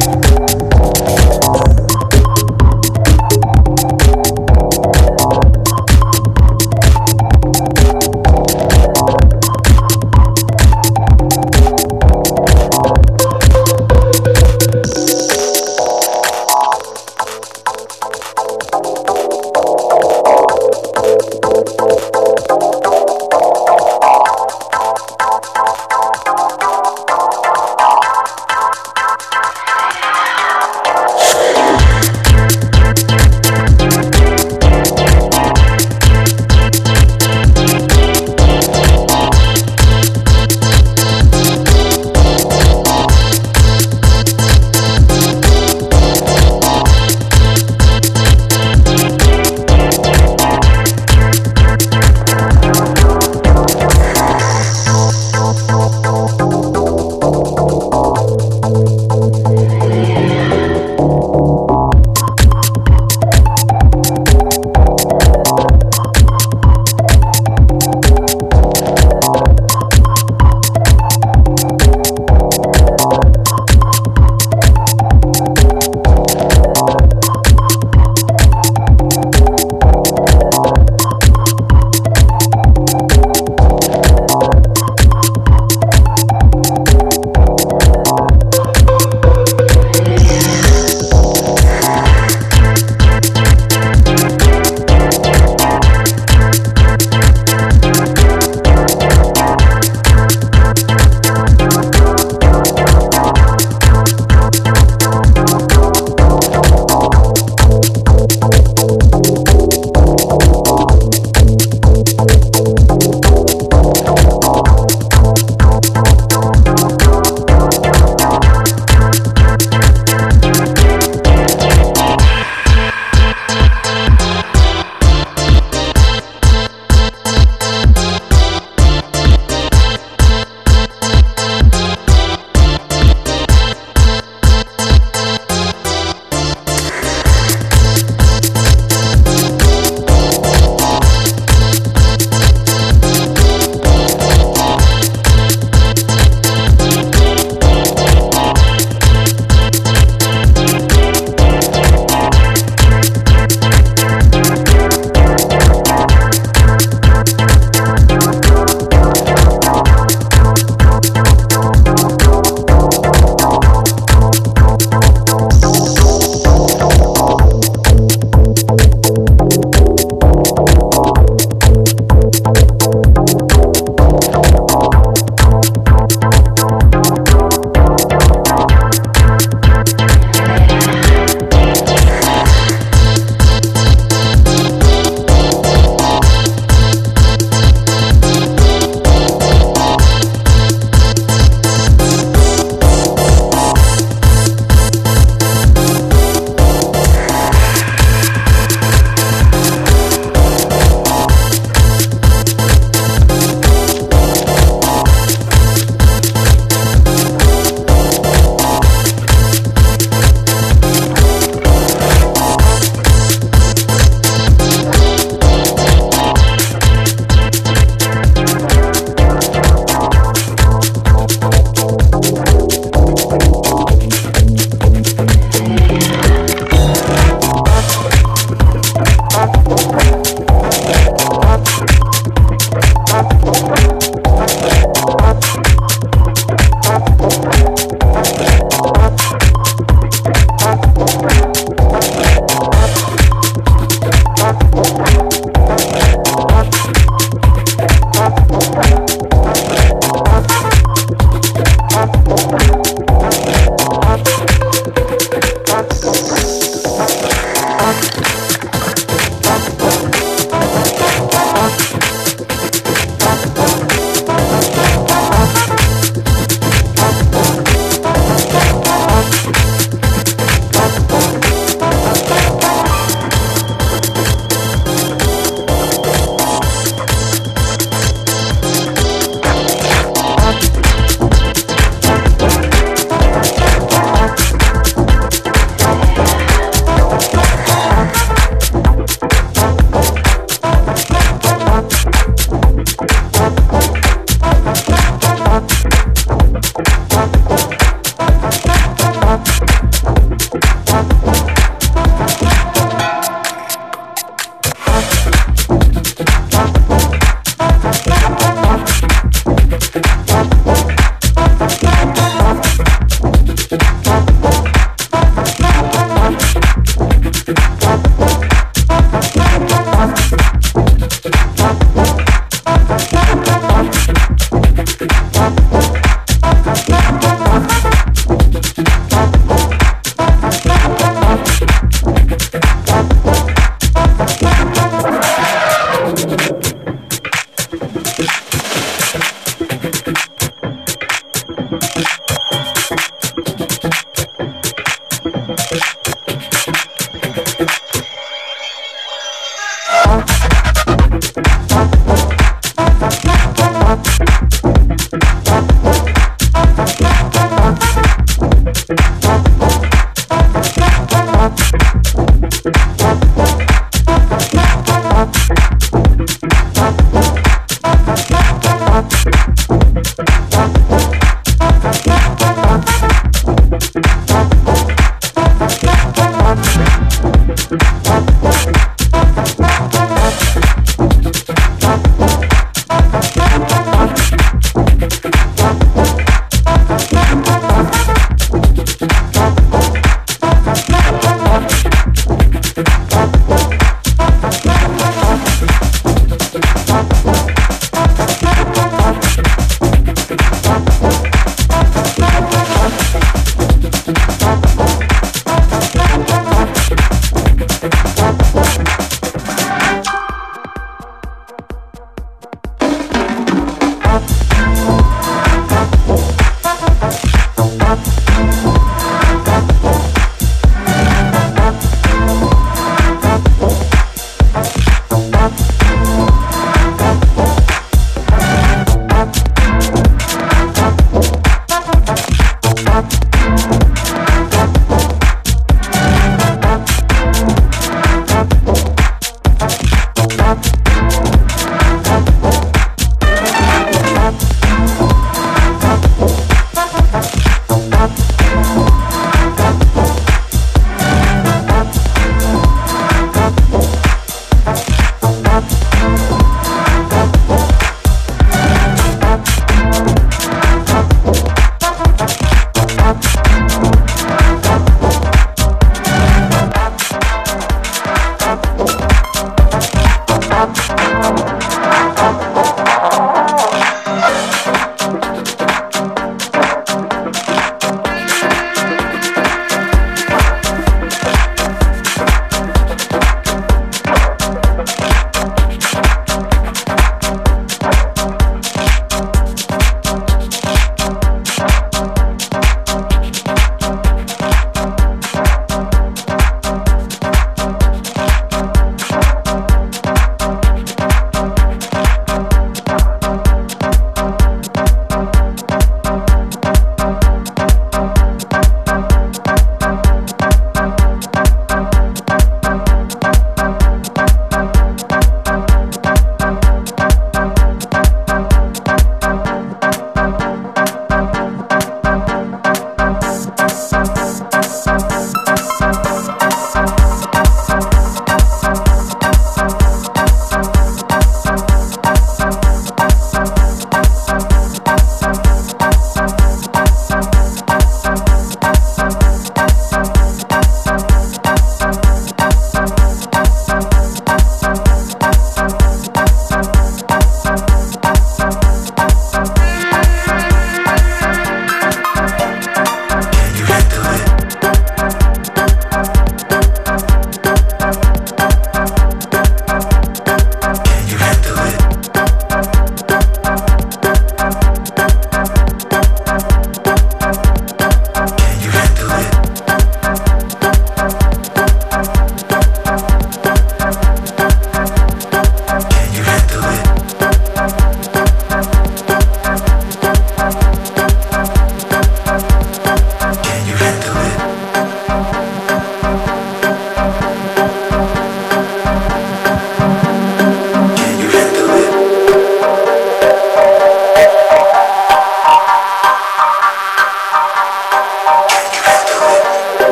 Thank